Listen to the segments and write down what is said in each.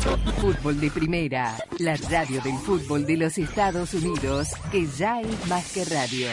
Fútbol de Primera, la radio del fútbol de los Estados Unidos, que ya es más que radio.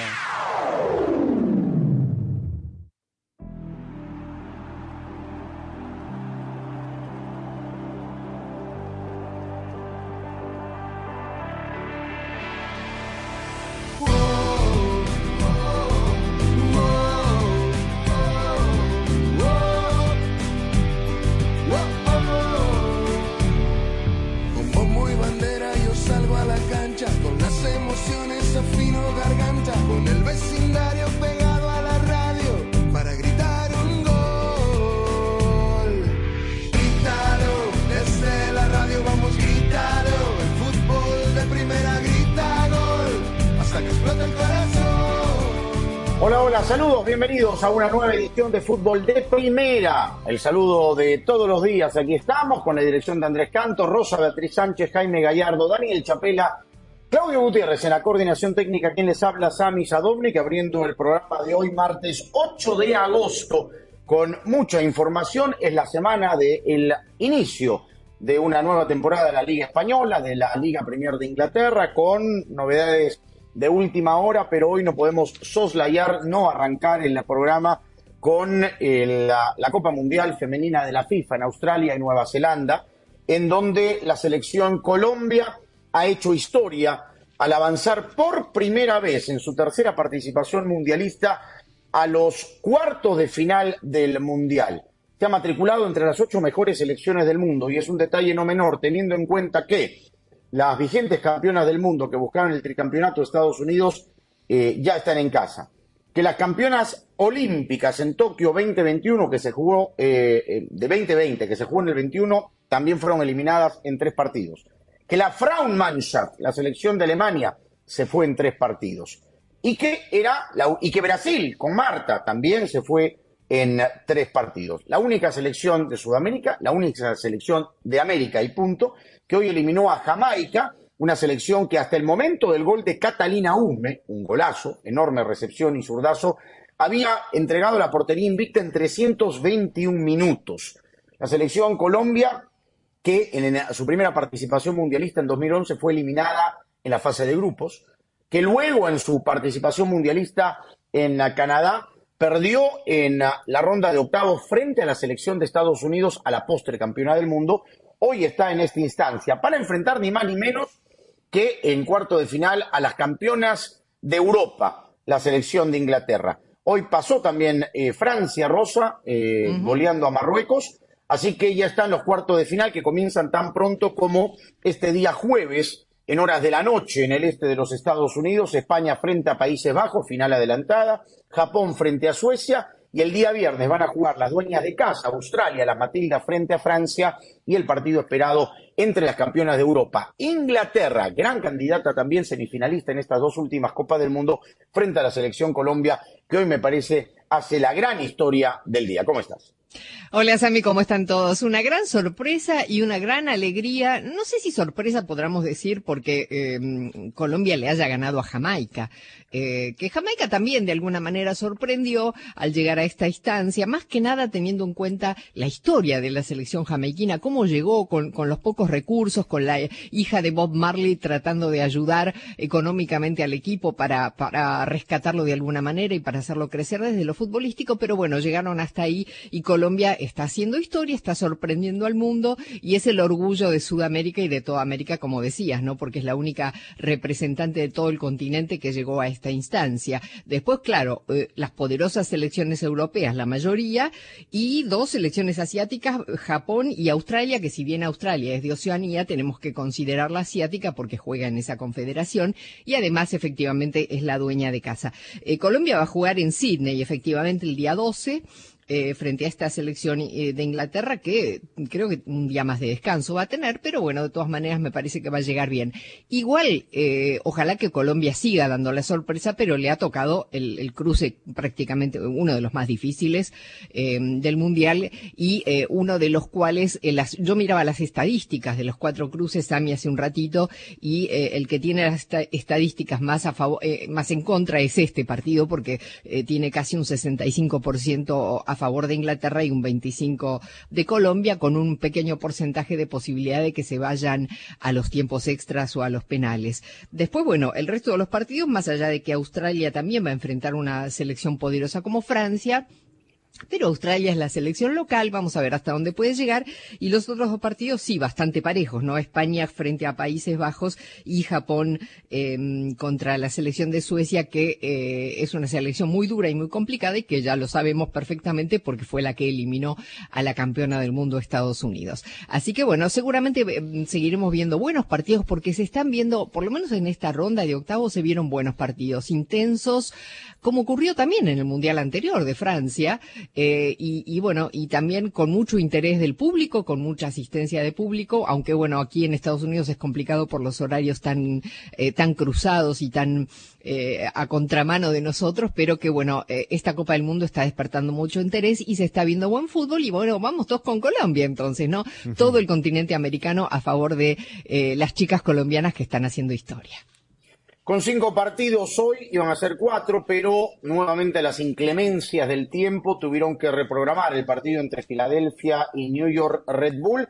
Bienvenidos a una nueva edición de Fútbol de Primera. El saludo de todos los días, aquí estamos con la dirección de Andrés Canto, Rosa Beatriz Sánchez, Jaime Gallardo, Daniel Chapela, Claudio Gutiérrez en la coordinación técnica, quien les habla, Sami Sadovnik, abriendo el programa de hoy, martes 8 de agosto, con mucha información. Es la semana del inicio de una nueva temporada de la Liga Española, de la Liga Premier de Inglaterra, con novedades de última hora, pero hoy no podemos soslayar, no arrancar el programa con eh, la, la Copa Mundial Femenina de la FIFA en Australia y Nueva Zelanda, en donde la selección Colombia ha hecho historia al avanzar por primera vez en su tercera participación mundialista a los cuartos de final del Mundial. Se ha matriculado entre las ocho mejores selecciones del mundo y es un detalle no menor teniendo en cuenta que las vigentes campeonas del mundo que buscaron el tricampeonato de Estados Unidos eh, ya están en casa. Que las campeonas olímpicas en Tokio 2021, que se jugó, eh, eh, de 2020, que se jugó en el 21, también fueron eliminadas en tres partidos. Que la Frauenmannschaft, la selección de Alemania, se fue en tres partidos. Y que, era y que Brasil, con Marta, también se fue en tres partidos. La única selección de Sudamérica, la única selección de América y punto, que hoy eliminó a Jamaica, una selección que hasta el momento del gol de Catalina Ume, un golazo, enorme recepción y zurdazo, había entregado la portería invicta en 321 minutos. La selección Colombia, que en su primera participación mundialista en 2011 fue eliminada en la fase de grupos, que luego en su participación mundialista en Canadá perdió en la ronda de octavos frente a la selección de Estados Unidos a la postre campeona del mundo, hoy está en esta instancia para enfrentar ni más ni menos que en cuarto de final a las campeonas de Europa, la selección de Inglaterra. Hoy pasó también eh, Francia Rosa, eh, goleando a Marruecos, así que ya están los cuartos de final que comienzan tan pronto como este día jueves, en horas de la noche en el este de los Estados Unidos, España frente a Países Bajos, final adelantada, Japón frente a Suecia, y el día viernes van a jugar las dueñas de casa, Australia, las Matilda frente a Francia, y el partido esperado entre las campeonas de Europa. Inglaterra, gran candidata también semifinalista en estas dos últimas Copas del Mundo, frente a la selección Colombia, que hoy me parece hace la gran historia del día. ¿Cómo estás? Hola Sami, ¿cómo están todos? Una gran sorpresa y una gran alegría. No sé si sorpresa podríamos decir porque eh, Colombia le haya ganado a Jamaica. Eh, que Jamaica también de alguna manera sorprendió al llegar a esta instancia, más que nada teniendo en cuenta la historia de la selección jamaiquina, cómo llegó con, con los pocos recursos, con la hija de Bob Marley tratando de ayudar económicamente al equipo para, para rescatarlo de alguna manera y para hacerlo crecer desde lo futbolístico, pero bueno, llegaron hasta ahí y Colombia está haciendo historia, está sorprendiendo al mundo y es el orgullo de Sudamérica y de toda América, como decías, ¿no? Porque es la única representante de todo el continente que llegó a esta instancia. Después, claro, eh, las poderosas selecciones europeas, la mayoría, y dos selecciones asiáticas, Japón y Australia, que si bien Australia es de Oceanía, tenemos que considerarla asiática porque juega en esa confederación y además efectivamente es la dueña de casa. Eh, Colombia va a jugar en Sydney, efectivamente, el día 12 eh, frente a esta selección eh, de Inglaterra que creo que un día más de descanso va a tener, pero bueno, de todas maneras me parece que va a llegar bien. Igual, eh, ojalá que Colombia siga dando la sorpresa, pero le ha tocado el, cruce prácticamente uno de los más difíciles eh, del Mundial y eh, uno de los cuales, las, yo miraba las estadísticas de los cuatro cruces, Sami, hace un ratito, y el que tiene las esta- estadísticas más a favor, más en contra es este partido porque tiene casi un 65% a favor de Inglaterra y un 25 de Colombia, con un pequeño porcentaje de posibilidad de que se vayan a los tiempos extras o a los penales. Después, bueno, el resto de los partidos, más allá de que Australia también va a enfrentar una selección poderosa como Francia, pero Australia es la selección local, vamos a ver hasta dónde puede llegar. Y los otros dos partidos sí, bastante parejos, ¿no? España frente a Países Bajos y Japón em, contra la selección de Suecia, que eh, es una selección muy dura y muy complicada y que ya lo sabemos perfectamente porque fue la que eliminó a la campeona del mundo Estados Unidos. Así que bueno, seguramente em, seguiremos viendo buenos partidos porque se están viendo, por lo menos en esta ronda de octavos se vieron buenos partidos, intensos, como ocurrió también en el Mundial anterior de Francia. Eh, y, bueno, y también con mucho interés del público, con mucha asistencia de público, aunque bueno, aquí en Estados Unidos es complicado por los horarios tan, eh, tan cruzados y tan eh, a contramano de nosotros, pero que bueno, esta Copa del Mundo está despertando mucho interés y se está viendo buen fútbol y bueno, vamos todos con Colombia entonces, ¿no? Todo el continente americano a favor de las chicas colombianas que están haciendo historia. Con cinco partidos hoy iban a ser cuatro, pero nuevamente las inclemencias del tiempo tuvieron que reprogramar el partido entre Filadelfia y New York Red Bull.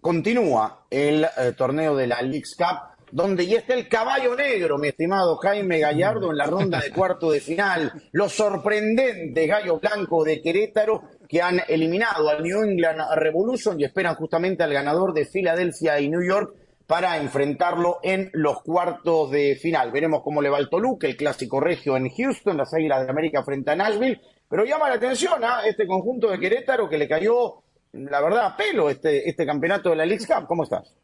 Continúa el eh, torneo de la League's Cup, donde ya está el caballo negro, mi estimado Jaime Gallardo, en la ronda de cuarto de final. Los sorprendentes gallos blancos de Querétaro que han eliminado al New England Revolution y esperan justamente al ganador de Filadelfia y New York para enfrentarlo en los cuartos de final. Veremos cómo le va el Toluca, el clásico regio en Houston, las Águilas de América frente a Nashville, pero llama la atención a este conjunto de Querétaro que le cayó, la verdad, a pelo este, este campeonato de la League Cup. ¿Cómo estás?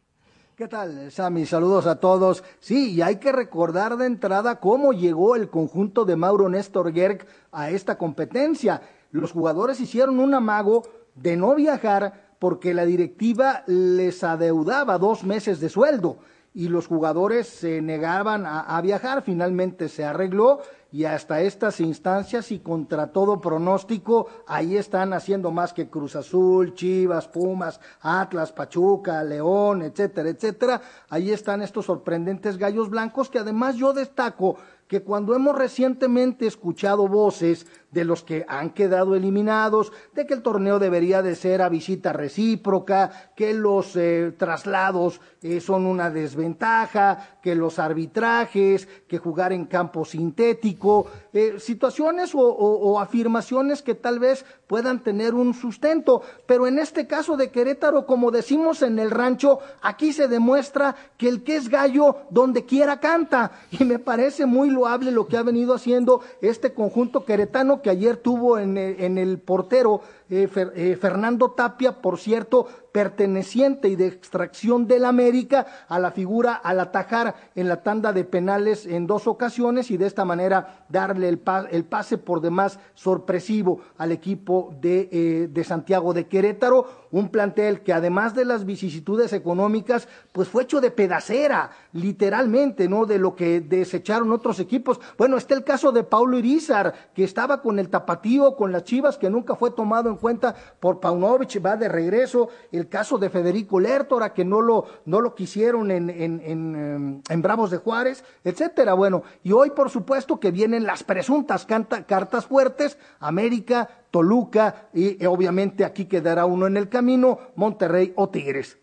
¿Qué tal, Sammy? Saludos a todos. Sí, y hay que recordar de entrada cómo llegó el conjunto de Mauro Néstor Gerg a esta competencia. Los jugadores hicieron un amago de no viajar porque la directiva les adeudaba dos meses de sueldo y los jugadores se negaban a, viajar. Finalmente se arregló y hasta estas instancias y contra todo pronóstico, ahí están haciendo más que Cruz Azul, Chivas, Pumas, Atlas, Pachuca, León, etcétera, etcétera. Ahí están estos sorprendentes gallos blancos que además yo destaco que cuando hemos recientemente escuchado voces de los que han quedado eliminados, de que el torneo debería de ser a visita recíproca, que los eh, traslados eh, son una desventaja, que los arbitrajes, que jugar en campo sintético, eh, situaciones o, afirmaciones que tal vez puedan tener un sustento. Pero en este caso de Querétaro, como decimos en el rancho, aquí se demuestra que el que es gallo donde quiera canta. Y me parece muy loable lo que ha venido haciendo este conjunto queretano que ayer tuvo en en el portero eh, eh, Fernando Tapia, por cierto, perteneciente y de extracción del América a la figura al atajar en la tanda de penales en dos ocasiones y de esta manera darle el, pase por demás sorpresivo al equipo de, eh, de Santiago de Querétaro, un plantel que además de las vicisitudes económicas, pues fue hecho de pedacera, literalmente, ¿no? De lo que desecharon otros equipos. Bueno, está el caso de Paulo Irizar, que estaba con el tapatío, con las chivas, que nunca fue tomado en cuenta por Paunovic, va de regreso. El caso de Federico Lertora, que no lo, no lo quisieron en, en, en, en Bravos de Juárez, etcétera. Bueno, y hoy, por supuesto, que vienen las presuntas cartas fuertes, América, Toluca, y, y obviamente aquí quedará uno en el camino, Monterrey o Tigres.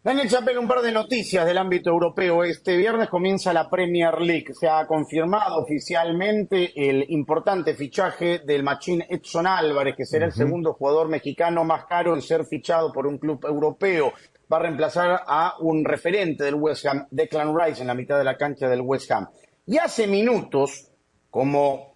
Daniel Chapel, un par de noticias del ámbito europeo. Este viernes comienza la Premier League. Se ha confirmado oficialmente el importante fichaje del machín Edson Álvarez, que será el segundo jugador mexicano más caro en ser fichado por un club europeo. Va a reemplazar a un referente del West Ham, Declan Rice, en la mitad de la cancha del West Ham. Y hace minutos, como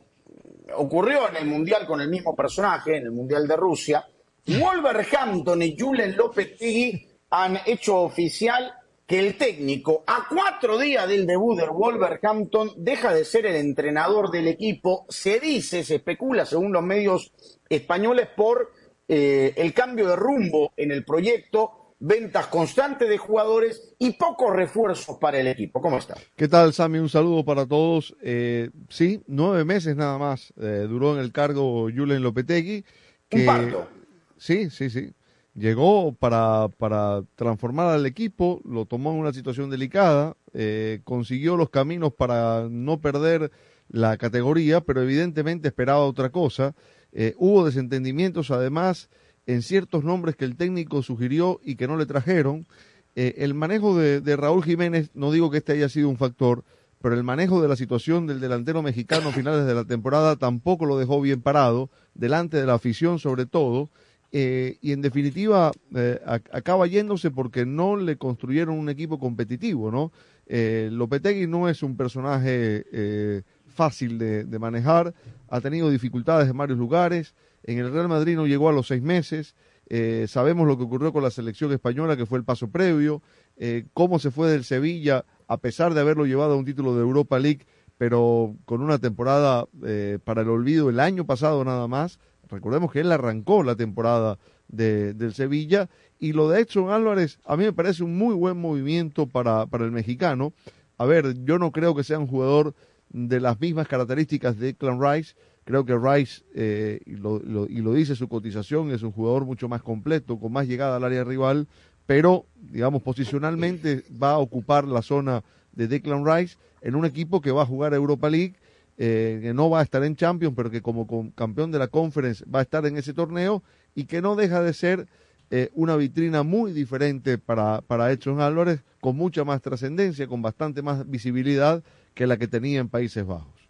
ocurrió en el Mundial con el mismo personaje, en el Mundial de Rusia, Wolverhampton y Julen Lopetegui han hecho oficial que el técnico, a cuatro días del debut del Wolverhampton, deja de ser el entrenador del equipo. Se dice, se especula, según los medios españoles, por eh, el cambio de rumbo en el proyecto, ventas constantes de jugadores y pocos refuerzos para el equipo. ¿Cómo está? ¿Qué tal, Sammy? Un saludo para todos. Eh, sí, nueve meses nada más eh, duró en el cargo Julen Lopetegui. Un parto. Sí, sí, sí llegó para, para transformar al equipo, lo tomó en una situación delicada, eh, consiguió los caminos para no perder la categoría, pero evidentemente esperaba otra cosa Eh, hubo desentendimientos además en ciertos nombres que el técnico sugirió y que no le trajeron. Eh, el manejo de, de, Raúl Jiménez, no digo que este haya sido un factor, pero el manejo de la situación del delantero mexicano a finales de la temporada tampoco lo dejó bien parado, delante de la afición sobre todo, eh, y en definitiva eh, acaba yéndose porque no le construyeron un equipo competitivo, ¿no? Eh, Lopetegui no es un personaje eh, fácil de, de, manejar, ha tenido dificultades en varios lugares, en el Real Madrid no llegó a los seis meses, eh, sabemos lo que ocurrió con la selección española, que fue el paso previo, cómo se fue del Sevilla, a pesar de haberlo llevado a un título de Europa League, pero con una temporada para el olvido el año pasado nada más, Recordemos que él arrancó la temporada de, del Sevilla y lo de Edson Álvarez a mí me parece un muy buen movimiento para, para el mexicano. A ver, yo no creo que sea un jugador de las mismas características de Clan Rice. Creo que Rice, eh, y, lo, y lo dice su cotización, es un jugador mucho más completo, con más llegada al área rival, pero, digamos, posicionalmente va a ocupar la zona de Declan Rice en un equipo que va a jugar Europa League eh, que no va a estar en Champions, pero que como campeón de la Conference va a estar en ese torneo y que no deja de ser eh, una vitrina muy diferente para, para Edson Álvarez, con mucha más trascendencia, con bastante más visibilidad que la que tenía en Países Bajos.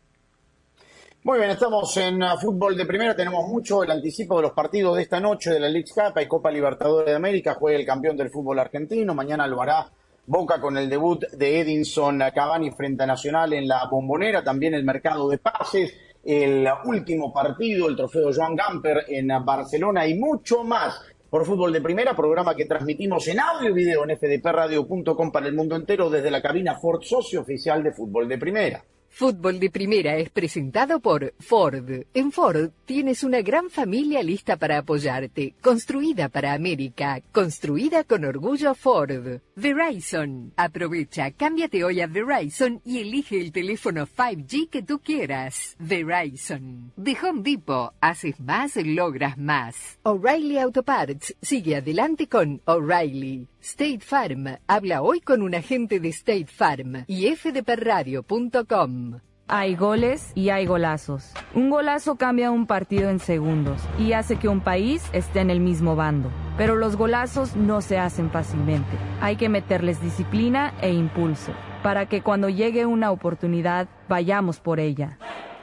Muy bien, estamos en uh, fútbol de primera, tenemos mucho el anticipo de los partidos de esta noche de la League Cup, hay Copa Libertadores de América, juega el campeón del fútbol argentino, mañana lo hará Boca con el debut de Edinson Cavani frente a Nacional en la bombonera, también el mercado de pases, el último partido, el trofeo Joan Gamper en Barcelona y mucho más por Fútbol de Primera, programa que transmitimos en audio y video en fdpradio.com para el mundo entero desde la cabina Ford Socio Oficial de Fútbol de Primera. Fútbol de Primera es presentado por Ford. En Ford tienes una gran familia lista para apoyarte, construida para América, construida con orgullo Ford. Verizon. Aprovecha, cámbiate hoy a Verizon y elige el teléfono 5G que tú quieras. Verizon. De Home Depot, haces más, logras más. O'Reilly Auto Parts sigue adelante con O'Reilly. State Farm. Habla hoy con un agente de State Farm y fdperradio.com. Hay goles y hay golazos. Un golazo cambia un partido en segundos y hace que un país esté en el mismo bando. Pero los golazos no se hacen fácilmente. Hay que meterles disciplina e impulso para que cuando llegue una oportunidad vayamos por ella.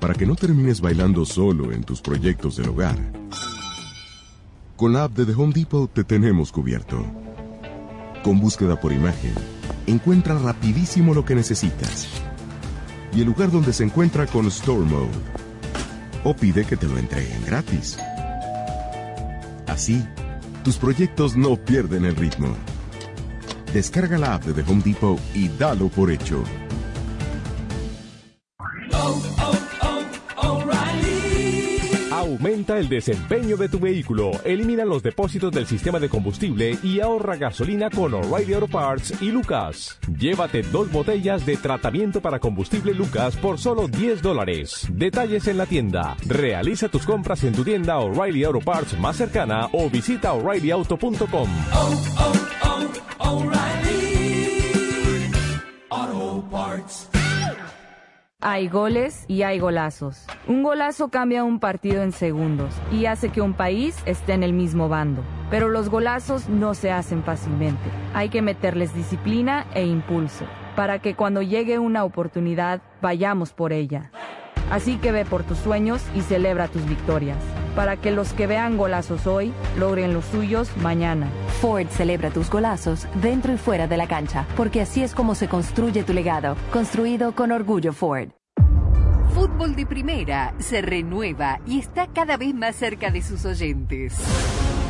para que no termines bailando solo en tus proyectos del hogar. Con la app de The Home Depot te tenemos cubierto. Con búsqueda por imagen, encuentra rapidísimo lo que necesitas. Y el lugar donde se encuentra con Store Mode. O pide que te lo entreguen gratis. Así, tus proyectos no pierden el ritmo. Descarga la app de The Home Depot y dalo por hecho. Aumenta el desempeño de tu vehículo, elimina los depósitos del sistema de combustible y ahorra gasolina con O'Reilly Auto Parts y Lucas. Llévate dos botellas de tratamiento para combustible Lucas por solo 10 dólares. Detalles en la tienda. Realiza tus compras en tu tienda O'Reilly Auto Parts más cercana o visita o'ReillyAuto.com. Oh, oh, oh, O'Reilly Auto Parts. Hay goles y hay golazos. Un golazo cambia un partido en segundos y hace que un país esté en el mismo bando. Pero los golazos no se hacen fácilmente. Hay que meterles disciplina e impulso para que cuando llegue una oportunidad vayamos por ella. Así que ve por tus sueños y celebra tus victorias, para que los que vean golazos hoy logren los suyos mañana. Ford celebra tus golazos dentro y fuera de la cancha, porque así es como se construye tu legado, construido con orgullo Ford. Fútbol de Primera se renueva y está cada vez más cerca de sus oyentes.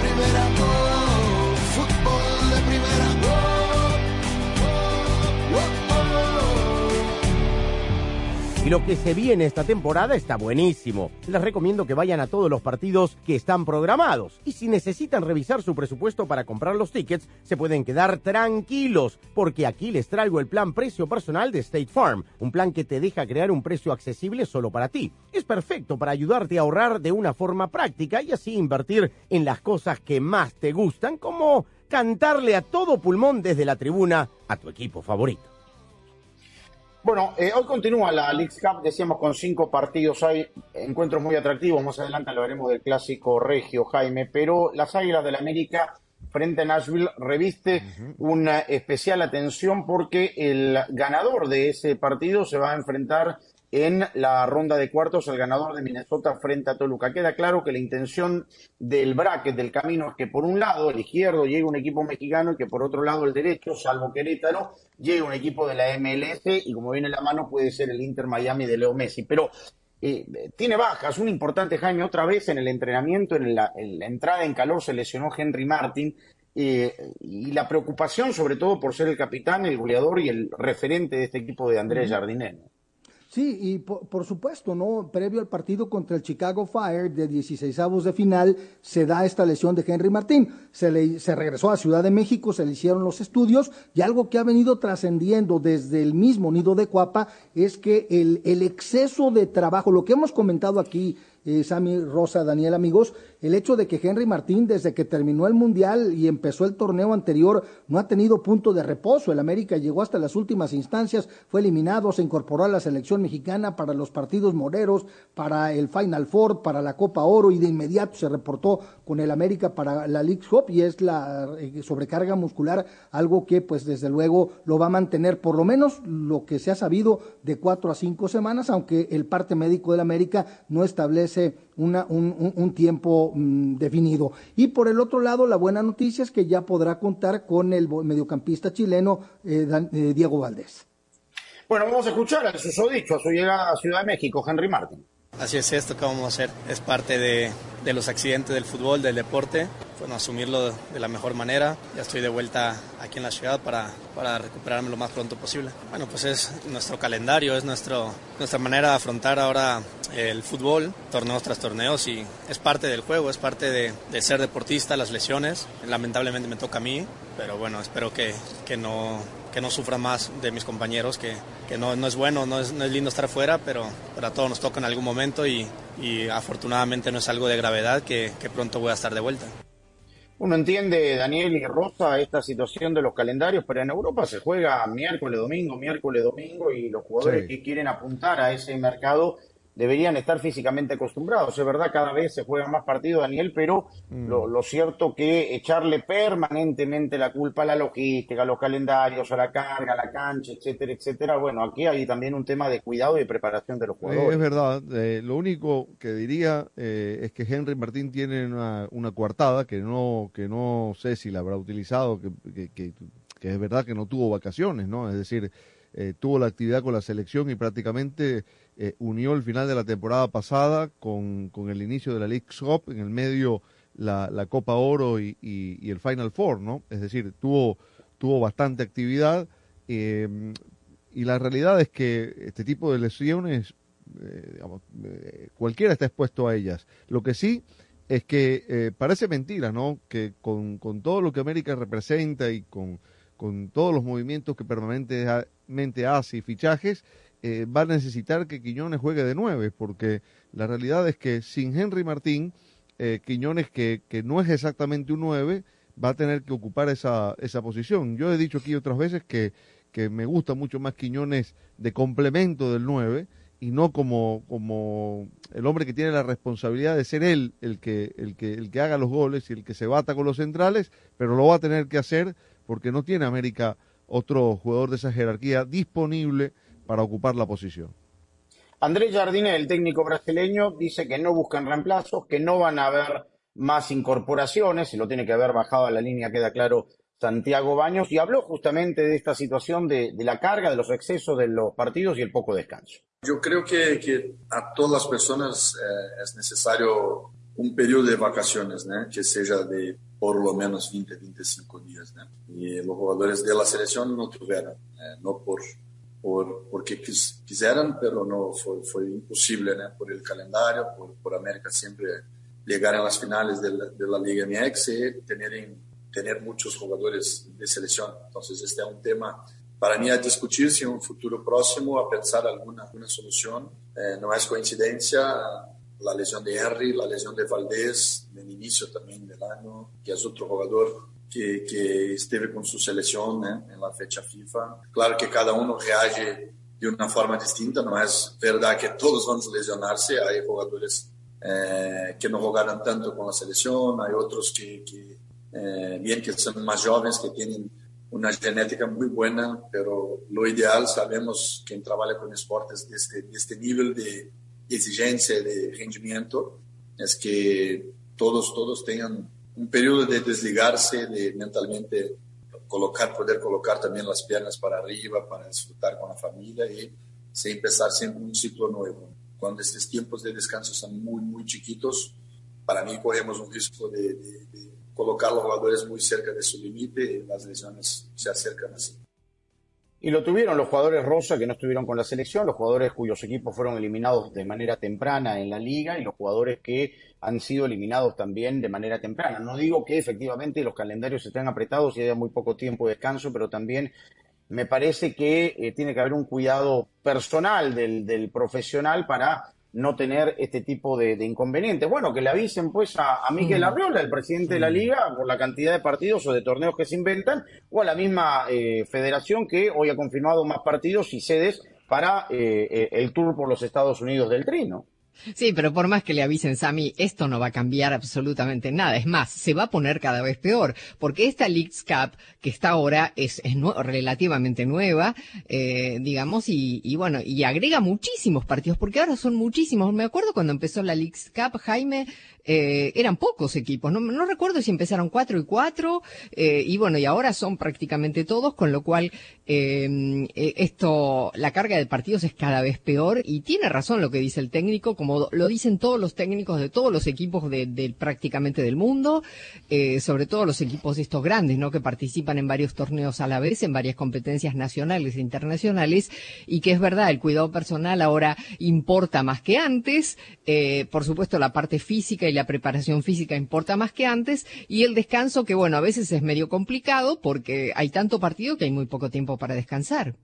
Primera, oh, Y lo que se viene esta temporada está buenísimo. Les recomiendo que vayan a todos los partidos que están programados. Y si necesitan revisar su presupuesto para comprar los tickets, se pueden quedar tranquilos, porque aquí les traigo el plan precio personal de State Farm, un plan que te deja crear un precio accesible solo para ti. Es perfecto para ayudarte a ahorrar de una forma práctica y así invertir en las cosas que más te gustan, como cantarle a todo pulmón desde la tribuna a tu equipo favorito. Bueno, eh, hoy continúa la League Cup, decíamos con cinco partidos, hay encuentros muy atractivos, más adelante lo veremos del clásico regio, Jaime, pero las Águilas del América frente a Nashville reviste una especial atención porque el ganador de ese partido se va a enfrentar en la ronda de cuartos al ganador de Minnesota frente a Toluca. Queda claro que la intención del bracket, del camino, es que por un lado, el izquierdo, llegue un equipo mexicano y que por otro lado, el derecho, salvo Querétaro, llegue un equipo de la MLS y como viene la mano puede ser el Inter Miami de Leo Messi. Pero eh, tiene bajas, un importante Jaime, otra vez en el entrenamiento, en la, en la entrada en calor se lesionó Henry Martin. eh, y la preocupación sobre todo por ser el capitán, el goleador y el referente de este equipo de Andrés Jardinel. Sí, y por, por, supuesto, ¿no? Previo al partido contra el Chicago Fire de 16 avos de final, se da esta lesión de Henry Martín. Se, le, se regresó a Ciudad de México, se le hicieron los estudios y algo que ha venido trascendiendo desde el mismo nido de Cuapa es que el, el exceso de trabajo, lo que hemos comentado aquí, eh, Sammy, Rosa, Daniel, amigos, el hecho de que Henry Martín, desde que terminó el Mundial y empezó el torneo anterior, no ha tenido punto de reposo. El América llegó hasta las últimas instancias, fue eliminado, se incorporó a la selección mexicana para los partidos moreros, para el Final Four, para la Copa Oro y de inmediato se reportó con el América para la League Cup y es la eh, sobrecarga muscular, algo que pues desde luego lo va a mantener por lo menos lo que se ha sabido de cuatro a cinco semanas, aunque el parte médico del América no establece una, un, un, un, tiempo mmm, definido. Y por el otro lado, la buena noticia es que ya podrá contar con el mediocampista chileno eh, Dan, eh, Diego Valdés. Bueno, vamos a escuchar al susodicho a su llegada a Ciudad de México, Henry Martin. Así es esto que vamos a hacer. Es parte de, de, los accidentes del fútbol, del deporte. Bueno, asumirlo de la mejor manera. Ya estoy de vuelta aquí en la ciudad para, para recuperarme lo más pronto posible. Bueno, pues es nuestro calendario, es nuestro, nuestra manera de afrontar ahora el fútbol, torneos tras torneos y es parte del juego, es parte de, de ser deportista, las lesiones. Lamentablemente me toca a mí, pero bueno, espero que, que no que no sufra más de mis compañeros, que, que no, no, es bueno, no es, no es, lindo estar fuera, pero, pero, a todos nos toca en algún momento y, y afortunadamente no es algo de gravedad, que, que, pronto voy a estar de vuelta. Uno entiende, Daniel y Rosa, esta situación de los calendarios, pero en Europa se juega miércoles, domingo, miércoles, domingo, y los jugadores sí. que quieren apuntar a ese mercado deberían estar físicamente acostumbrados. Es verdad, cada vez se juegan más partidos, Daniel, pero Mm. lo, lo cierto que echarle permanentemente la culpa a la logística, a los calendarios, a la carga, a la cancha, etcétera, etcétera. Bueno, aquí hay también un tema de cuidado y de preparación de los Eh, jugadores. es verdad, eh, lo único que diría eh, es que Henry Martín tiene una, una coartada que no, que no sé si la habrá utilizado, que, que, que- que es verdad que no tuvo vacaciones, ¿no? Es decir, eh, tuvo la actividad con la selección y prácticamente eh, unió el final de la temporada pasada con, con el inicio de la League Cup, en el medio la, la Copa Oro y, y- el Final Four, ¿no? Es decir, tuvo, tuvo bastante actividad. eh, y la realidad es que este tipo de lesiones, eh, cualquiera está expuesto a ellas. Lo que sí es que parece mentira, ¿no? Que con, con todo lo que América representa y con, con todos los movimientos que permanentemente hace y fichajes, eh, va a necesitar que Quiñones juegue de nueve, porque la realidad es que sin Henry Martín, eh, Quiñones, que, que no es exactamente un nueve, va a tener que ocupar esa, esa posición. Yo he dicho aquí otras veces que, que me gusta mucho más Quiñones de complemento del 9 y no como, como el hombre que tiene la responsabilidad de ser él el que, el, que, el que haga los goles y el que se bata con los centrales, pero lo va a tener que hacer porque no tiene América otro jugador de esa jerarquía disponible para ocupar la posición. Andrés Jardine, el técnico brasileño, dice que no buscan reemplazos, que no van a haber más incorporaciones, se lo tiene que haber bajado a la línea, queda claro, Santiago Baños, y habló justamente de esta situación de, de la carga, de los excesos de los partidos y el poco descanso. Yo creo que, que a todas las personas eh, es necesario un periodo de vacaciones, ¿no? que sea de por lo menos 20, 25 días. ¿no? Y los jugadores de la selección no tuvieron, eh, no por, por, porque quis, quisieran, pero no fue, fue imposible ¿no? por el calendario, por, por América siempre llegar a las finales de la, de la Liga MX y tener, tener muchos jugadores de selección. Entonces este es un tema para mí a discutir si en un futuro próximo a pensar alguna, alguna solución. Eh, no es coincidencia la lesión de Henry, la lesión de Valdés, del inicio también del año, que es otro jugador que, que estuve con su selección ¿eh? en la fecha FIFA. Claro que cada uno reage de una forma distinta, no es verdad que todos van a lesionarse, hay jugadores eh, que no jugaron tanto con la selección, hay otros que, que eh, bien que son más jóvenes, que tienen una genética muy buena, pero lo ideal, sabemos, quien trabaja con esportes de este, de este nivel de exigencia, de rendimiento, es que todos, todos tengan un periodo de desligarse, de mentalmente colocar, poder colocar también las piernas para arriba, para disfrutar con la familia y se empezar siempre un ciclo nuevo. Cuando estos tiempos de descanso son muy, muy chiquitos, para mí corremos un riesgo de, de, de colocar a los jugadores muy cerca de su límite y las lesiones se acercan así. Y lo tuvieron los jugadores rosa que no estuvieron con la selección, los jugadores cuyos equipos fueron eliminados de manera temprana en la liga y los jugadores que han sido eliminados también de manera temprana. No digo que efectivamente los calendarios estén apretados y haya muy poco tiempo de descanso, pero también me parece que eh, tiene que haber un cuidado personal del, del profesional para no tener este tipo de, de, inconvenientes. Bueno, que le avisen pues a, a Miguel Arriola, el presidente de la liga, por la cantidad de partidos o de torneos que se inventan, o a la misma eh, federación que hoy ha confirmado más partidos y sedes para eh, el tour por los Estados Unidos del Trino. Sí, pero por más que le avisen, Sami, esto no va a cambiar absolutamente nada. Es más, se va a poner cada vez peor, porque esta Leagues Cup que está ahora es, es relativamente nueva, eh, digamos, y, y, bueno, y agrega muchísimos partidos, porque ahora son muchísimos. Me acuerdo cuando empezó la Leagues Cup, Jaime, eh, eran pocos equipos. No, no, recuerdo si empezaron cuatro y cuatro, eh, y bueno, y ahora son prácticamente todos, con lo cual esto, la carga de partidos es cada vez peor, y tiene razón lo que dice el técnico, lo dicen todos los técnicos de todos los equipos de, de prácticamente del mundo, eh, sobre todo los equipos estos grandes, ¿no? Que participan en varios torneos a la vez, en varias competencias nacionales e internacionales, y que es verdad, el cuidado personal ahora importa más que antes, eh, por supuesto la parte física y la preparación física importa más que antes, y el descanso que bueno, a veces es medio complicado porque hay tanto partido que hay muy poco tiempo para descansar.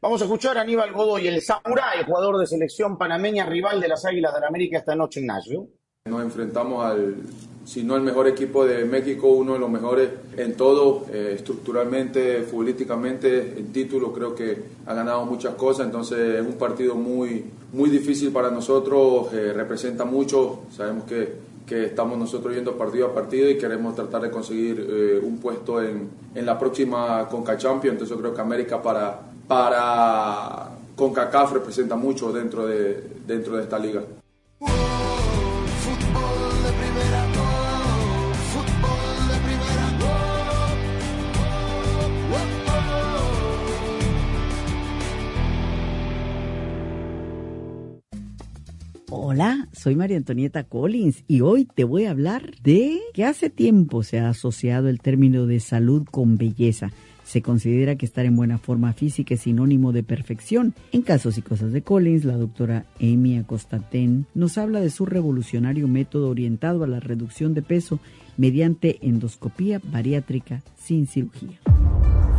Vamos a escuchar a Aníbal Godoy, el Samurai, jugador de selección panameña, rival de las Águilas del la América esta noche en Nashville. Nos enfrentamos al si no el mejor equipo de México, uno de los mejores en todo, eh, estructuralmente, futbolísticamente, en título, creo que ha ganado muchas cosas, entonces es un partido muy, muy difícil para nosotros, eh, representa mucho, sabemos que, que, estamos nosotros yendo partido a partido y queremos tratar de conseguir eh, un puesto en, en, la próxima Conca Champions, entonces yo creo que América para, para CONCACAF representa mucho dentro de, dentro de esta liga. Hola, soy María Antonieta Collins y hoy te voy a hablar de que hace tiempo se ha asociado el término de salud con belleza. Se considera que estar en buena forma física es sinónimo de perfección. En Casos y Cosas de Collins, la doctora Amy Acostaten nos habla de su revolucionario método orientado a la reducción de peso mediante endoscopía bariátrica sin cirugía.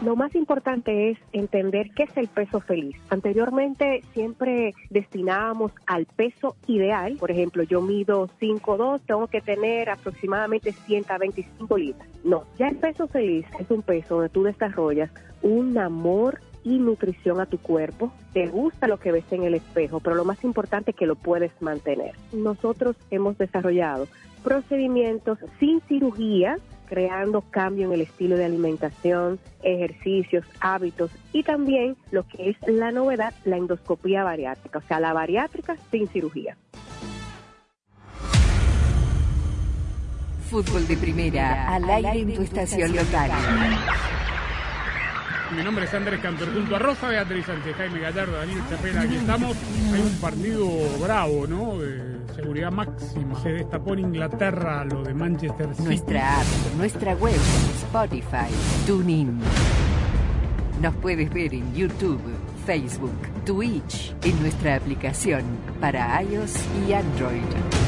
Lo más importante es entender qué es el peso feliz. Anteriormente siempre destinábamos al peso ideal. Por ejemplo, yo mido 5'2, tengo que tener aproximadamente 125 libras. No, ya el peso feliz es un peso donde tú desarrollas un amor y nutrición a tu cuerpo, te gusta lo que ves en el espejo, pero lo más importante es que lo puedes mantener. Nosotros hemos desarrollado procedimientos sin cirugía creando cambio en el estilo de alimentación, ejercicios, hábitos y también lo que es la novedad, la endoscopía bariátrica, o sea, la bariátrica sin cirugía. Fútbol de primera, al aire en tu estación local. Mi nombre es Andrés Cantor, junto a Rosa Beatriz Sánchez, Jaime Gallardo, Daniel Chapela, aquí estamos. Hay un partido bravo, ¿no? De seguridad máxima. Se destapó en Inglaterra lo de Manchester City. Nuestra app, nuestra web, Spotify, TuneIn. Nos puedes ver en YouTube, Facebook, Twitch, en nuestra aplicación para iOS y Android.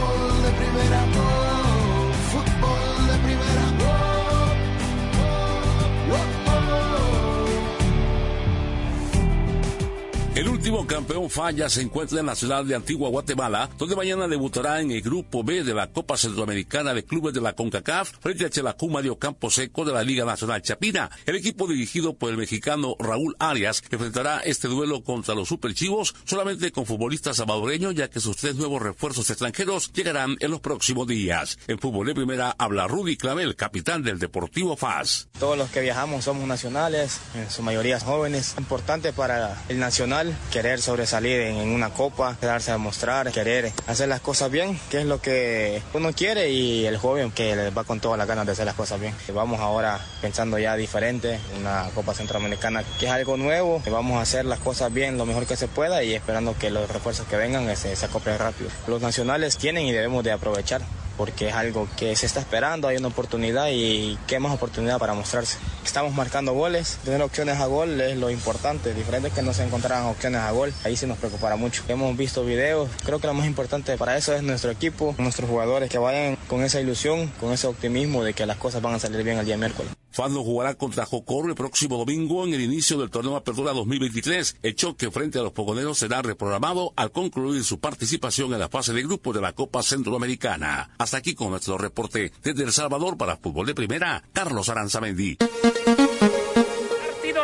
Fútbol de primera, oh, fútbol de primera, oh, oh, último Deportivo Campeón Falla se encuentra en la ciudad de Antigua Guatemala, donde mañana debutará en el Grupo B de la Copa Centroamericana de Clubes de la CONCACAF frente a Chelacú Mario Campo Seco de la Liga Nacional Chapina. El equipo dirigido por el mexicano Raúl Arias enfrentará este duelo contra los Superchivos solamente con futbolistas salvadoreños, ya que sus tres nuevos refuerzos extranjeros llegarán en los próximos días. En fútbol de primera habla Rudy Clavel, capitán del Deportivo FAS. Todos los que viajamos somos nacionales, en su mayoría jóvenes. Importante para el nacional querer sobresalir en una copa, darse a mostrar, querer hacer las cosas bien, que es lo que uno quiere y el joven que va con todas las ganas de hacer las cosas bien. Vamos ahora pensando ya diferente, una Copa Centroamericana que es algo nuevo, vamos a hacer las cosas bien lo mejor que se pueda y esperando que los refuerzos que vengan se, se acoplen rápido. Los nacionales tienen y debemos de aprovechar porque es algo que se está esperando, hay una oportunidad y qué más oportunidad para mostrarse. Estamos marcando goles, tener opciones a gol es lo importante, diferente que no se encontraran opciones a gol, ahí sí nos preocupará mucho. Hemos visto videos, creo que lo más importante para eso es nuestro equipo, nuestros jugadores que vayan con esa ilusión, con ese optimismo de que las cosas van a salir bien el día miércoles. Fando jugará contra Jocoro el próximo domingo en el inicio del torneo Apertura 2023. El choque frente a los pogoneros será reprogramado al concluir su participación en la fase de grupo de la Copa Centroamericana. Hasta aquí con nuestro reporte desde El Salvador para Fútbol de Primera, Carlos Aranzamendi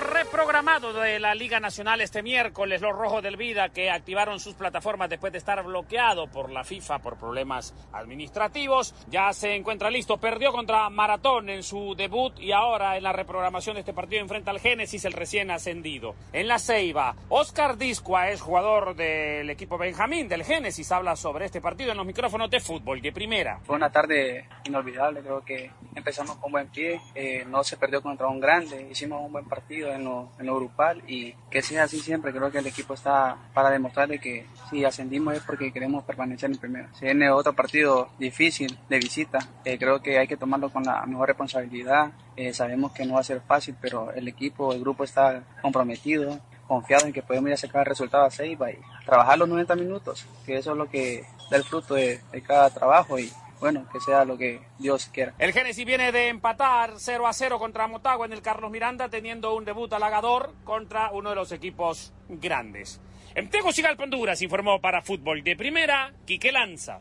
reprogramado de la Liga Nacional este miércoles. Los Rojos del Vida que activaron sus plataformas después de estar bloqueado por la FIFA por problemas administrativos. Ya se encuentra listo. Perdió contra Maratón en su debut y ahora en la reprogramación de este partido enfrenta al Génesis, el recién ascendido. En la Ceiba, Oscar Discua es jugador del equipo Benjamín del Génesis. Habla sobre este partido en los micrófonos de fútbol de primera. Fue una tarde inolvidable. Creo que empezamos con buen pie. Eh, no se perdió contra un grande. Hicimos un buen partido en lo, en lo grupal y que sea así siempre. Creo que el equipo está para demostrarle que si ascendimos es porque queremos permanecer en primera. Si viene otro partido difícil de visita, eh, creo que hay que tomarlo con la mejor responsabilidad. Eh, sabemos que no va a ser fácil, pero el equipo, el grupo está comprometido, confiado en que podemos ir a sacar el resultado a Seiba y trabajar los 90 minutos, que eso es lo que da el fruto de, de cada trabajo y bueno, que sea lo que Dios quiera. El Génesis viene de empatar 0 a 0 contra Motagua en el Carlos Miranda, teniendo un debut halagador contra uno de los equipos grandes. En Tegucigalpa, Honduras, informó para Fútbol de Primera, Quique Lanza.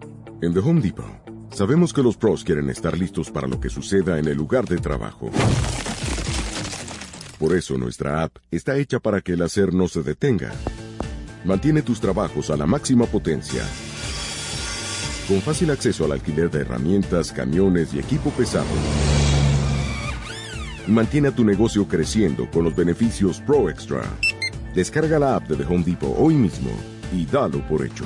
En The Home Depot, sabemos que los pros quieren estar listos para lo que suceda en el lugar de trabajo. Por eso nuestra app está hecha para que el hacer no se detenga. Mantiene tus trabajos a la máxima potencia. Con fácil acceso al alquiler de herramientas, camiones y equipo pesado. Mantiene a tu negocio creciendo con los beneficios Pro Extra. Descarga la app de The Home Depot hoy mismo y dalo por hecho.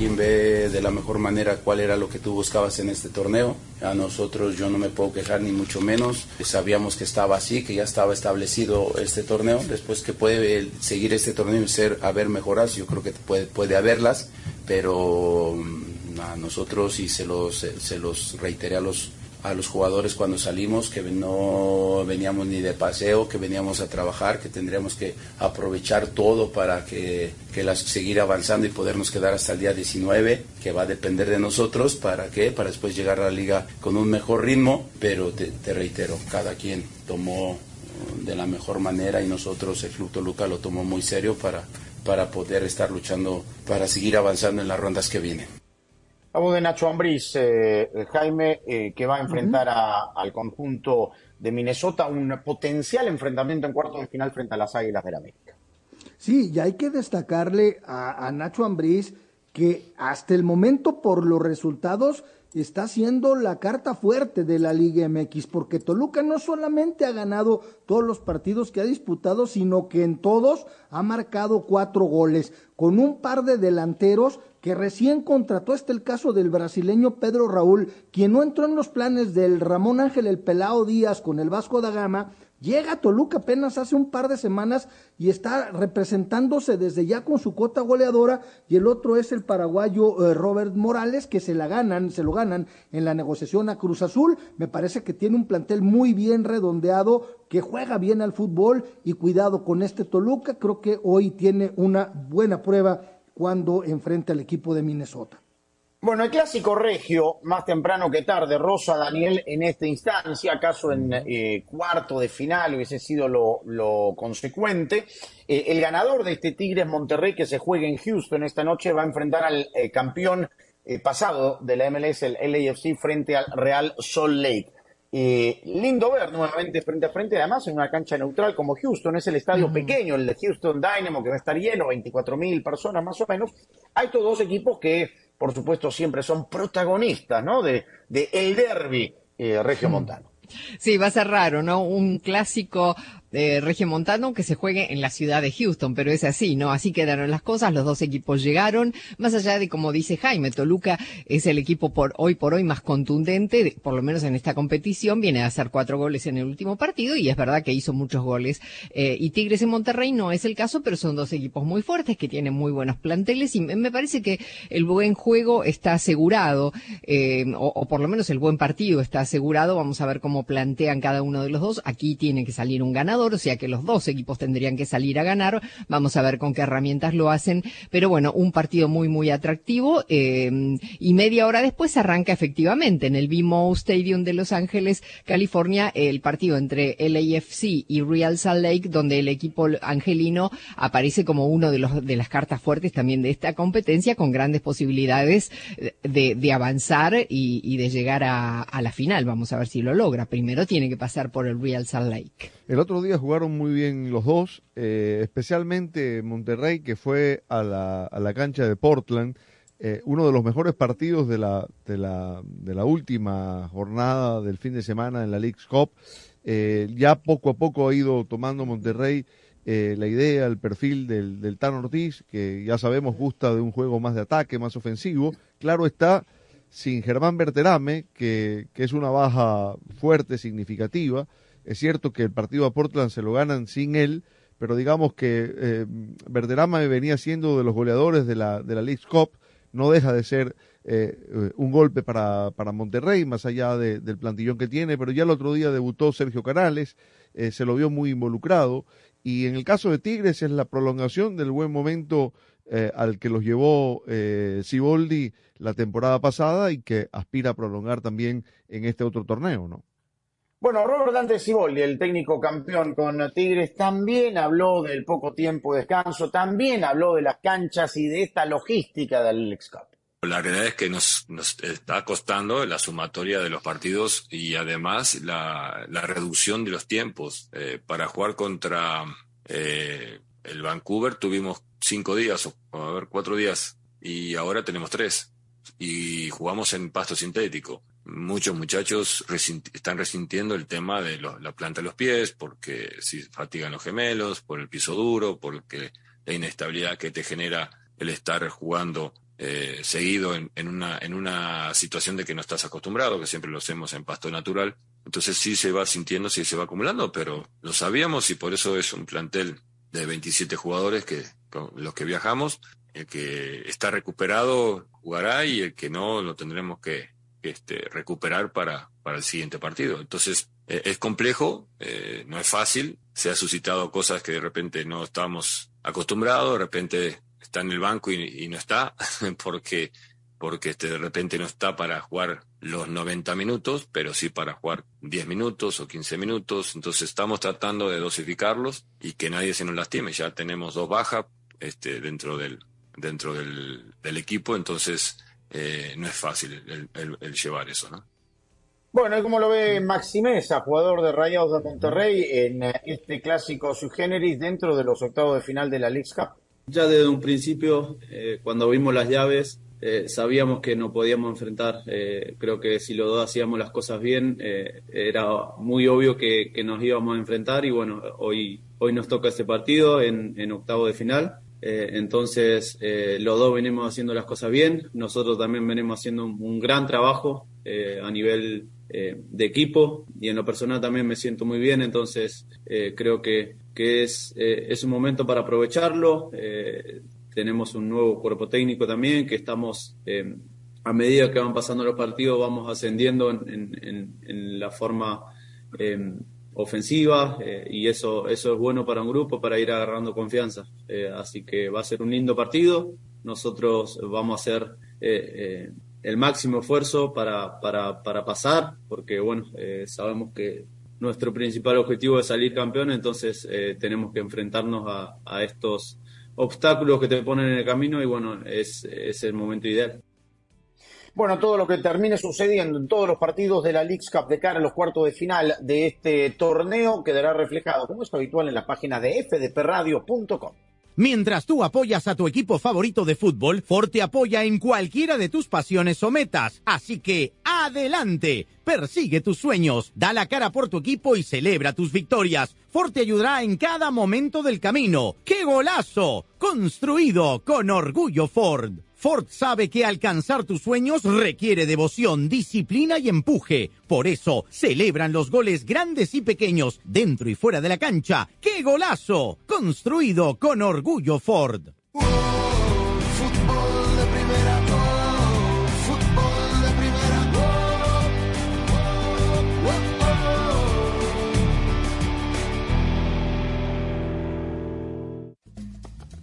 Quien ve de la mejor manera cuál era lo que tú buscabas en este torneo. A nosotros yo no me puedo quejar ni mucho menos. Sabíamos que estaba así, que ya estaba establecido este torneo. Después que puede seguir este torneo y ser haber mejoras, yo creo que puede, puede haberlas, pero mm, a nosotros y se los, se los reiteré a los a los jugadores cuando salimos que no veníamos ni de paseo, que veníamos a trabajar, que tendríamos que aprovechar todo para que, que las, seguir avanzando y podernos quedar hasta el día 19, que va a depender de nosotros, ¿para qué? Para después llegar a la liga con un mejor ritmo, pero te, te reitero, cada quien tomó uh, de la mejor manera y nosotros, el Club Toluca lo tomó muy serio para, para poder estar luchando, para seguir avanzando en las rondas que vienen. Vamos de Nacho Ambriz, eh, Jaime, eh, que va a enfrentar a- al conjunto de Minnesota, un potencial enfrentamiento en cuartos de final frente a las Águilas del América. Sí, y hay que destacarle a, a Nacho Ambriz que hasta el momento por los resultados está siendo la carta fuerte de la Liga MX, porque Toluca no solamente ha ganado todos los partidos que ha disputado, sino que en todos ha marcado cuatro goles, con un par de delanteros que recién contrató, este el caso del brasileño Pedro Raúl, quien no entró en los planes del Ramón Ángel el Pelao Díaz con el Vasco da Gama, Llega a Toluca apenas hace un par de semanas y está representándose desde ya con su cuota goleadora y el otro es el paraguayo eh, Robert Morales que se la ganan, se lo ganan en la negociación a Cruz Azul. Me parece que tiene un plantel muy bien redondeado, que juega bien al fútbol y cuidado con este Toluca, creo que hoy tiene una buena prueba cuando enfrenta al equipo de Minnesota. Bueno, el clásico regio, más temprano que tarde, Rosa Daniel en esta instancia, acaso en eh, cuarto de final hubiese sido lo, lo consecuente. Eh, el ganador de este Tigres Monterrey que se juega en Houston esta noche va a enfrentar al eh, campeón eh, pasado de la MLS, el LAFC, frente al Real Salt Lake. Eh, lindo ver nuevamente frente a frente, además en una cancha neutral como Houston, es el estadio pequeño, el de Houston Dynamo, que va a estar lleno, 24 mil personas más o menos. Hay estos dos equipos que, por supuesto, siempre son protagonistas, ¿no? De, de el derby eh, regio montano. Sí, va a ser raro, ¿no? Un clásico eh, regiomontano que se juegue en la ciudad de Houston, pero es así, ¿no? Así quedaron las cosas, los dos equipos llegaron, más allá de como dice Jaime, Toluca es el equipo por hoy por hoy más contundente, por lo menos en esta competición, viene a hacer cuatro goles en el último partido y es verdad que hizo muchos goles. Eh, y Tigres en Monterrey no es el caso, pero son dos equipos muy fuertes que tienen muy buenos planteles y me parece que el buen juego está asegurado, eh, o, o por lo menos el buen partido está asegurado. Vamos a ver cómo plantean cada uno de los dos. Aquí tiene que salir un ganador, o sea que los dos equipos tendrían que salir a ganar. Vamos a ver con qué herramientas lo hacen. Pero bueno, un partido muy, muy atractivo. Eh, y media hora después arranca efectivamente en el BMO Stadium de Los Ángeles, California, el partido entre LAFC y Real Salt Lake, donde el equipo angelino aparece como uno de los de las cartas fuertes también de esta competencia, con grandes posibilidades de, avanzar y, y, de llegar a, a la final. Vamos a ver si lo logra. Primero tiene que pasar por el Real Salt Lake. El otro día jugaron muy bien los dos, eh, especialmente Monterrey, que fue a la, a la cancha de Portland. Eh, uno de los mejores partidos de la, de, la, de la última jornada del fin de semana en la League's Cup. Eh, ya poco a poco ha ido tomando Monterrey la idea, el perfil del, Tan Ortiz, que ya sabemos gusta de un juego más de ataque, más ofensivo. Claro está, sin Germán Berterame, que es una baja fuerte, significativa. Es cierto que el partido a Portland se lo ganan sin él, pero digamos que eh, venía siendo de los goleadores de la, de la League Cup, no deja de ser eh, un golpe para, para Monterrey, más allá de, del plantillón que tiene, pero ya el otro día debutó Sergio Canales, eh, se lo vio muy involucrado, y en el caso de Tigres es la prolongación del buen momento eh, al que los llevó eh, Siboldi la temporada pasada y que aspira a prolongar también en este otro torneo, ¿no? Bueno, Robert Dante Siboldi, el técnico campeón con Tigres, también habló del poco tiempo de descanso, también habló de las canchas y de esta logística del Lex Cup. La realidad es que nos, está costando la sumatoria de los partidos y además la, la reducción de los tiempos. Eh, para jugar contra eh, el Vancouver tuvimos cinco días, o a ver, cuatro días, y ahora tenemos tres. Y jugamos en pasto sintético. Muchos muchachos están resintiendo el tema de la planta de los pies, porque si fatigan los gemelos, por el piso duro, porque la inestabilidad que te genera el estar jugando eh, seguido en, en, una, en una situación de que no estás acostumbrado, que siempre lo hacemos en pasto natural. Entonces sí se va sintiendo, sí se va acumulando, pero lo sabíamos y por eso es un plantel de 27 jugadores que con los que viajamos. El que está recuperado jugará y el que no lo tendremos que, este, recuperar para, para el siguiente partido. Entonces eh, es complejo, eh, no es fácil, se ha suscitado cosas que de repente no estábamos acostumbrados, de repente está en el banco y, y no está, porque, porque este, de repente no está para jugar los 90 minutos, pero sí para jugar 10 minutos o 15 minutos. Entonces estamos tratando de dosificarlos y que nadie se nos lastime. Ya tenemos dos bajas este, dentro del, dentro del, del equipo, entonces eh, no es fácil el, el, el, llevar eso, ¿no? Bueno, y como lo ve Maxi Mesa, jugador de Rayados de Monterrey, en este clásico sui generis dentro de los octavos de final de la League Cup. Ya desde un principio, eh, cuando vimos las llaves, eh, sabíamos que no podíamos enfrentar. Eh, creo que si los dos hacíamos las cosas bien, eh, era muy obvio que, que, nos íbamos a enfrentar y bueno, hoy, hoy nos toca este partido en, en octavo de final. Entonces, los dos venimos haciendo las cosas bien. Nosotros también venimos haciendo un, gran trabajo a nivel de equipo y en lo personal también me siento muy bien. Entonces, creo que, que es, es un momento para aprovecharlo tenemos un nuevo cuerpo técnico también, que estamos, eh, a medida que van pasando los partidos, vamos ascendiendo en, en, en la forma eh, ofensiva eh, y eso, eso es bueno para un grupo, para ir agarrando confianza. Eh, así que va a ser un lindo partido. Nosotros vamos a hacer eh, el máximo esfuerzo para, para, para pasar, porque bueno, sabemos que nuestro principal objetivo es salir campeón, entonces tenemos que enfrentarnos a, a estos obstáculos que te ponen en el camino y bueno, es, es el momento ideal. Bueno, todo lo que termine sucediendo en todos los partidos de la League Cup de cara a los cuartos de final de este torneo quedará reflejado, como es habitual, en la página de fdpradio.com. Mientras tú apoyas a tu equipo favorito de fútbol, Ford te apoya en cualquiera de tus pasiones o metas. Así que, adelante. Persigue tus sueños, da la cara por tu equipo y celebra tus victorias. Ford te ayudará en cada momento del camino. ¡Qué golazo! Construido con orgullo Ford. Ford sabe que alcanzar tus sueños requiere devoción, disciplina y empuje. Por eso, celebran los goles grandes y pequeños, dentro y fuera de la cancha. ¡Qué golazo! Construido con orgullo Ford.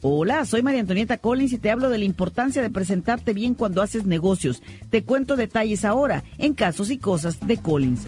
Hola, soy María Antonieta Collins y te hablo de la importancia de presentarte bien cuando haces negocios. Te cuento detalles ahora en Casos y Cosas de Collins.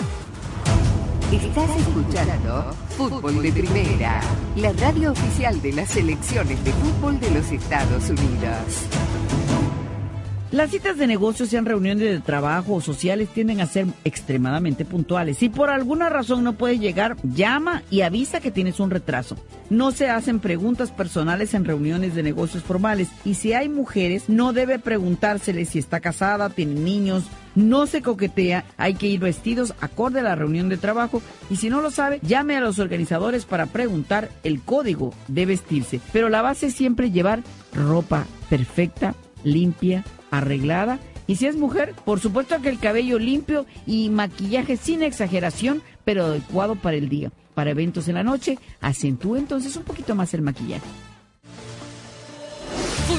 Estás escuchando Fútbol de Primera, la radio oficial de las selecciones de fútbol de los Estados Unidos. Las citas de negocios, sean reuniones de trabajo o sociales, tienden a ser extremadamente puntuales. Si por alguna razón no puedes llegar, llama y avisa que tienes un retraso. No se hacen preguntas personales en reuniones de negocios formales. Y si hay mujeres, no debe preguntársele si está casada, tiene niños. No se coquetea, hay que ir vestidos acorde a la reunión de trabajo y si no lo sabe, llame a los organizadores para preguntar el código de vestirse. Pero la base es siempre llevar ropa perfecta, limpia, arreglada. Y si es mujer, por supuesto que el cabello limpio y maquillaje sin exageración, pero adecuado para el día. Para eventos en la noche, acentúe entonces un poquito más el maquillaje.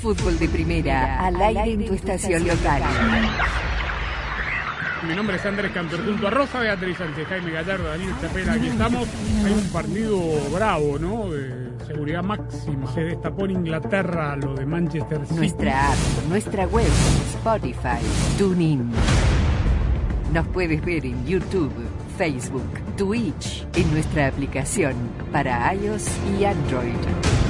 Fútbol de primera, al aire en tu estación local. Mi nombre es Andrés Cantor, junto a Rosa Beatriz Sánchez, Jaime Gallardo, Daniel Chapela, aquí estamos. Hay un partido bravo, ¿no? De seguridad máxima. Se destapó en Inglaterra lo de Manchester City. Nuestra app, nuestra web, Spotify, TuneIn. Nos puedes ver en YouTube, Facebook, Twitch, en nuestra aplicación para iOS y Android.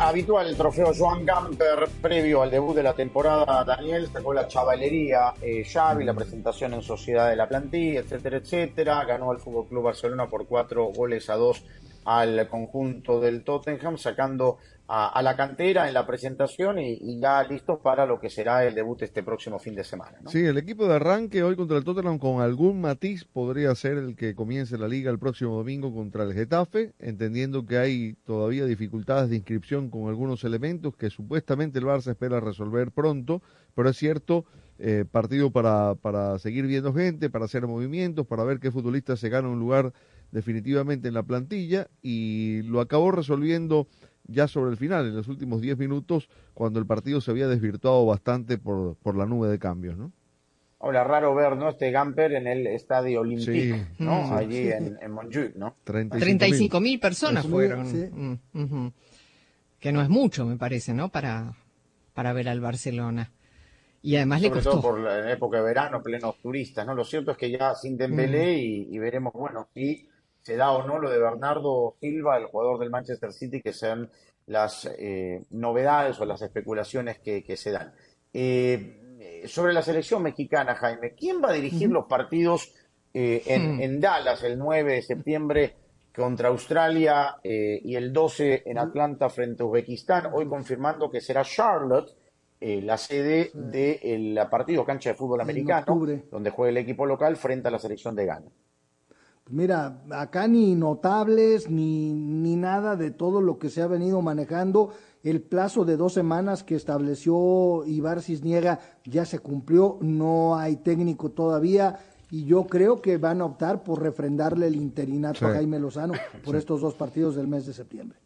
Habitual el trofeo Joan Gamper previo al debut de la temporada. Daniel sacó la chavalería eh, Xavi, la presentación en sociedad de la plantilla, etcétera, etcétera. Ganó al Fútbol Club Barcelona por cuatro goles a dos al conjunto del Tottenham, sacando a, la cantera en la presentación y, ya listos para lo que será el debut este próximo fin de semana. Sí, el equipo de arranque hoy contra el Tottenham con algún matiz podría ser el que comience la liga el próximo domingo contra el Getafe, entendiendo que hay todavía dificultades de inscripción con algunos elementos que supuestamente el Barça espera resolver pronto, pero es cierto, eh, partido para, para seguir viendo gente, para hacer movimientos, para ver qué futbolistas se gana un lugar definitivamente en la plantilla y lo acabó resolviendo ya sobre el final, en los últimos 10 minutos, cuando el partido se había desvirtuado bastante por, por la nube de cambios, ¿no? Ahora, raro ver, ¿no? Este Gamper en el Estadio Olímpico, ¿no? Allí en, en Montjuic, ¿no? 35 mil personas fueron. Mm, que no es mucho, me parece, ¿no? Para, para ver al Barcelona. Y además le costó. todo por la época de verano, plenos turistas, ¿no? Lo cierto es que ya sin Dembélé y, y, veremos, bueno, si se da o no lo de Bernardo Silva, el jugador del Manchester City, que sean las eh, novedades o las especulaciones que, se dan. Eh, sobre la selección mexicana, Jaime, ¿quién va a dirigir los partidos eh, en, en, Dallas el 9 de septiembre contra Australia y el 12 en Atlanta frente a Uzbekistán? Hoy confirmando que será Charlotte. la sede del partido cancha de fútbol americano, donde juega el equipo local frente a la selección de Ghana. Mira, acá ni notables, ni, ni nada de todo lo que se ha venido manejando. El plazo de dos semanas que estableció Ibar Cisniega ya se cumplió, no hay técnico todavía y yo creo que van a optar por refrendarle el interinato a Jaime Lozano por estos dos partidos del mes de septiembre.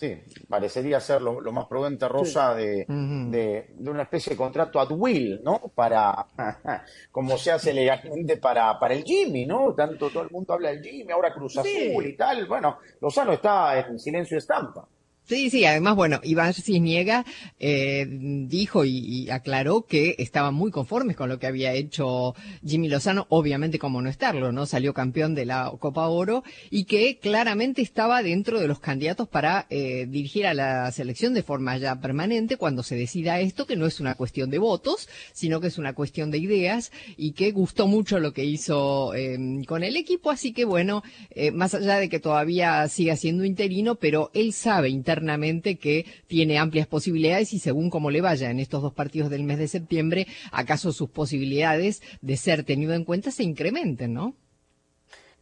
Sí, parecería ser lo, más prudente, Rosa, de, de, una especie de contrato at will, ¿no? Para, como se hace legalmente para, para el Jimmy, ¿no? Tanto todo el mundo habla del Jimmy, ahora Cruz Azul y tal. Bueno, Lozano está en silencio de estampa. Sí, sí, además, bueno, Iván Cisniega eh, dijo y, aclaró que estaban muy conformes con lo que había hecho Jimmy Lozano, obviamente como no estarlo, ¿no? Salió campeón de la Copa Oro y que claramente estaba dentro de los candidatos para eh, dirigir a la selección de forma ya permanente cuando se decida esto, que no es una cuestión de votos, sino que es una cuestión de ideas y que gustó mucho lo que hizo eh, con el equipo, así que bueno, eh, más allá de que todavía siga siendo interino, pero él sabe internamente que tiene amplias posibilidades y según cómo le vaya en estos dos partidos del mes de septiembre, acaso sus posibilidades de ser tenido en cuenta se incrementen, ¿no?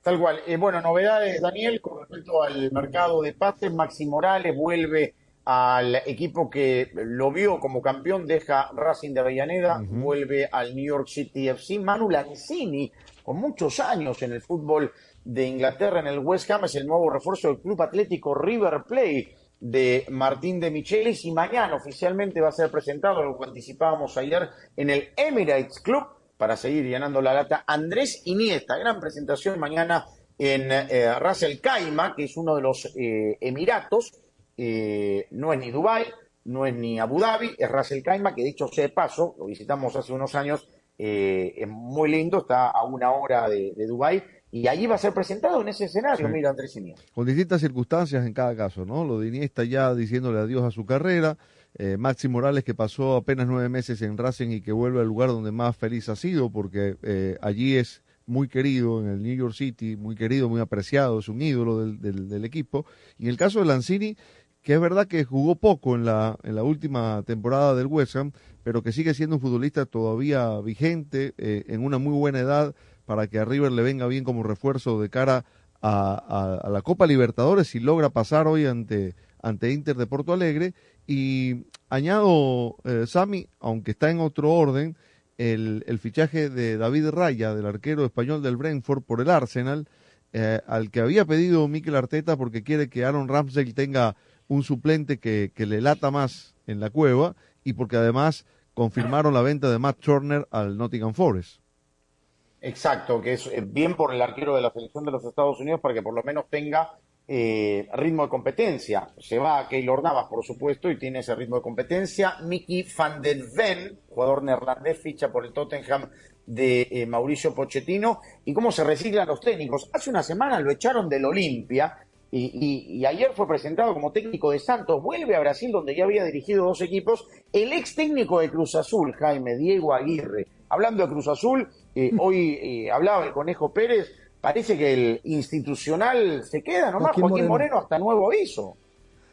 Tal cual. Eh, bueno, novedades, Daniel, con respecto al mercado de pases, Maxi Morales vuelve al equipo que lo vio como campeón, deja Racing de Avellaneda, vuelve al New York City FC. Manu Lanzini, con muchos años en el fútbol de Inglaterra, en el West Ham, es el nuevo refuerzo del Club Atlético River Plate de Martín de Michelis y mañana oficialmente va a ser presentado, lo que anticipábamos ayer, en el Emirates Club para seguir llenando la lata. Andrés Iniesta, gran presentación mañana en eh, Ras El Khaimah, que es uno de los eh, Emiratos, eh, no es ni Dubái, no es ni Abu Dhabi, es Ras El Khaimah, que dicho sea de paso, lo visitamos hace unos años, es muy lindo, está a una hora de, de Dubái y allí va a ser presentado en ese escenario, mira Andrés Iniesta. Con distintas circunstancias en cada caso, ¿no? Lo de Iniesta ya diciéndole adiós a su carrera, eh, Maxi Morales que pasó apenas nueve meses en Racing y que vuelve al lugar donde más feliz ha sido, porque eh, allí es muy querido en el New York City, muy querido, muy apreciado, es un ídolo del, del, equipo. Y en el caso de Lanzini, que es verdad que jugó poco en la, en la última temporada del West Ham, pero que sigue siendo un futbolista todavía vigente, eh, en una muy buena edad, para que a River le venga bien como refuerzo de cara a, la Copa Libertadores si logra pasar hoy ante, ante Inter de Porto Alegre. Y añado, eh, Sami, aunque está en otro orden, el, el, fichaje de David Raya, del arquero español del Brentford, por el Arsenal, eh, al que había pedido Mikel Arteta porque quiere que Aaron Ramsdale tenga un suplente que, que le lata más en la cueva y porque además confirmaron la venta de Matt Turner al Nottingham Forest. Exacto, que es eh, bien por el arquero de la selección de los Estados Unidos para que por lo menos tenga eh, ritmo de competencia. Se va a Keylor Navas, por supuesto, y tiene ese ritmo de competencia. Mickey van den Ven, jugador neerlandés, ficha por el Tottenham de eh, Mauricio Pochettino. ¿Y cómo se reciclan los técnicos? Hace una semana lo echaron del Olimpia y, ayer fue presentado como técnico de Santos, vuelve a Brasil donde ya había dirigido dos equipos, el ex técnico de Cruz Azul, Jaime Diego Aguirre. Hablando de Cruz Azul, eh, hoy eh, hablaba el Conejo Pérez, parece que el institucional se queda nomás, Joaquín Joaquín, Moreno. Moreno. hasta nuevo aviso.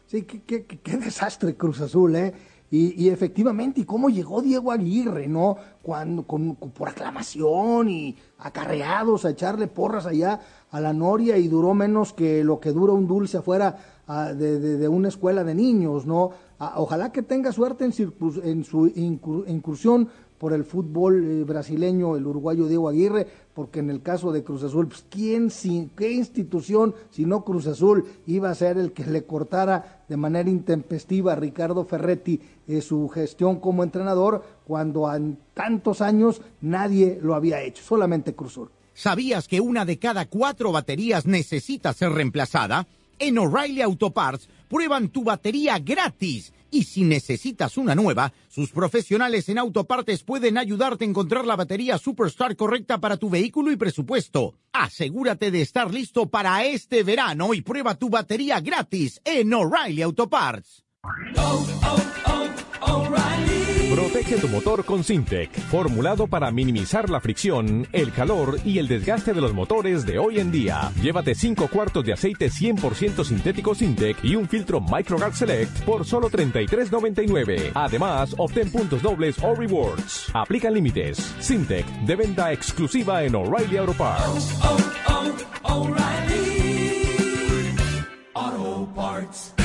Sí, qué, qué- qué- qué desastre Cruz Azul, ¿eh? Y, y efectivamente, y cómo llegó Diego Aguirre, ¿no? Cuando, con, con- por aclamación y acarreados a echarle porras allá a la Noria y duró menos que lo que dura un dulce afuera ah, de, de- de una escuela de niños, ¿no? Ah, ojalá que tenga suerte en, su incur- incursión por el fútbol eh, brasileño, el uruguayo Diego Aguirre, porque en el caso de Cruz Azul, pues, ¿quién, sin, qué institución, si no Cruz Azul, iba a ser el que le cortara de manera intempestiva a Ricardo Ferretti eh, su gestión como entrenador, cuando en tantos años nadie lo había hecho, solamente Cruz Azul. ¿Sabías que una de cada cuatro baterías necesita ser reemplazada? En O'Reilly Auto Parts prueban tu batería gratis. Y si necesitas una nueva, sus profesionales en autopartes pueden ayudarte a encontrar la batería Superstar correcta para tu vehículo y presupuesto. Asegúrate de estar listo para este verano y prueba tu batería gratis en O'Reilly Auto Parts. Protege tu motor con Sintec, formulado para minimizar la fricción, el calor y el desgaste de los motores de hoy en día. Llévate 5 cuartos de aceite 100% sintético Sintec y un filtro MicroGuard Select por solo $33.99. Además, obtén puntos dobles o rewards. Aplican límites. Sintec, de venta exclusiva en O'Reilly Auto Parts. Auto Parts.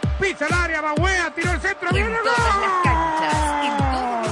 Pisa el área, va Wea, tiró el centro. En ¡Viene todas gol! las canchas, en todos los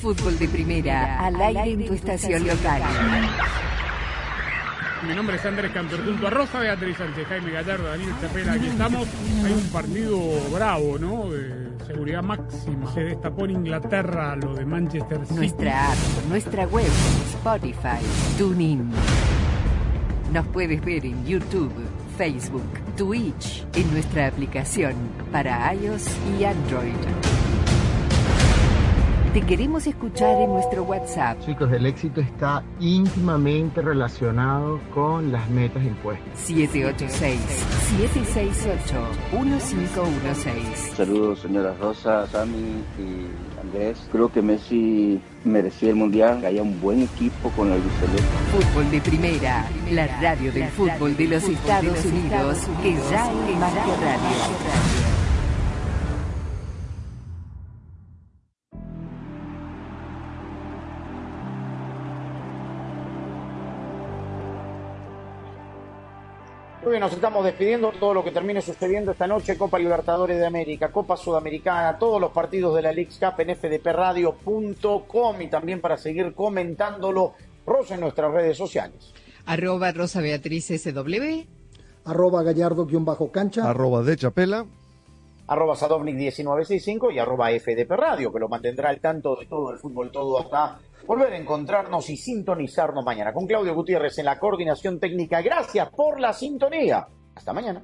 Fútbol de Primera, al aire en tu estación local. Mi nombre es Andrés Cantor, junto a Rosa Beatriz Sánchez, Jaime Gallardo, Daniel Chapela, aquí estamos. Hay un partido bravo, ¿no? De seguridad máxima. Se destapó en Inglaterra lo de Manchester City. Nuestra app, nuestra web, Spotify, TuneIn. Nos puedes ver en YouTube, Facebook, Twitch, en nuestra aplicación para iOS y Android. Te queremos escuchar en nuestro WhatsApp. Chicos, el éxito está íntimamente relacionado con las metas impuestas. 786-768-1516. Saludos, señora Rosa, Sammy y Andrés. Creo que Messi merecía el mundial. Haya un buen equipo con la albiceleste. Fútbol de primera, la radio del fútbol de los Estados Unidos, que ya es más que radio. Bien, nos estamos despidiendo. Todo lo que termine sucediendo esta noche, Copa Libertadores de América, Copa Sudamericana, todos los partidos de la League Cup en fdpradio.com y también para seguir comentándolo, Rosa, en nuestras redes sociales. Arroba Rosa Beatriz SW. Arroba Gallardo-cancha. Arroba de Chapela. Arroba Sadovnik1965 y arroba FDP Radio, que lo mantendrá al tanto de todo el fútbol, todo hasta volver a encontrarnos y sintonizarnos mañana. Con Claudio Gutiérrez en la coordinación técnica. Gracias por la sintonía. Hasta mañana.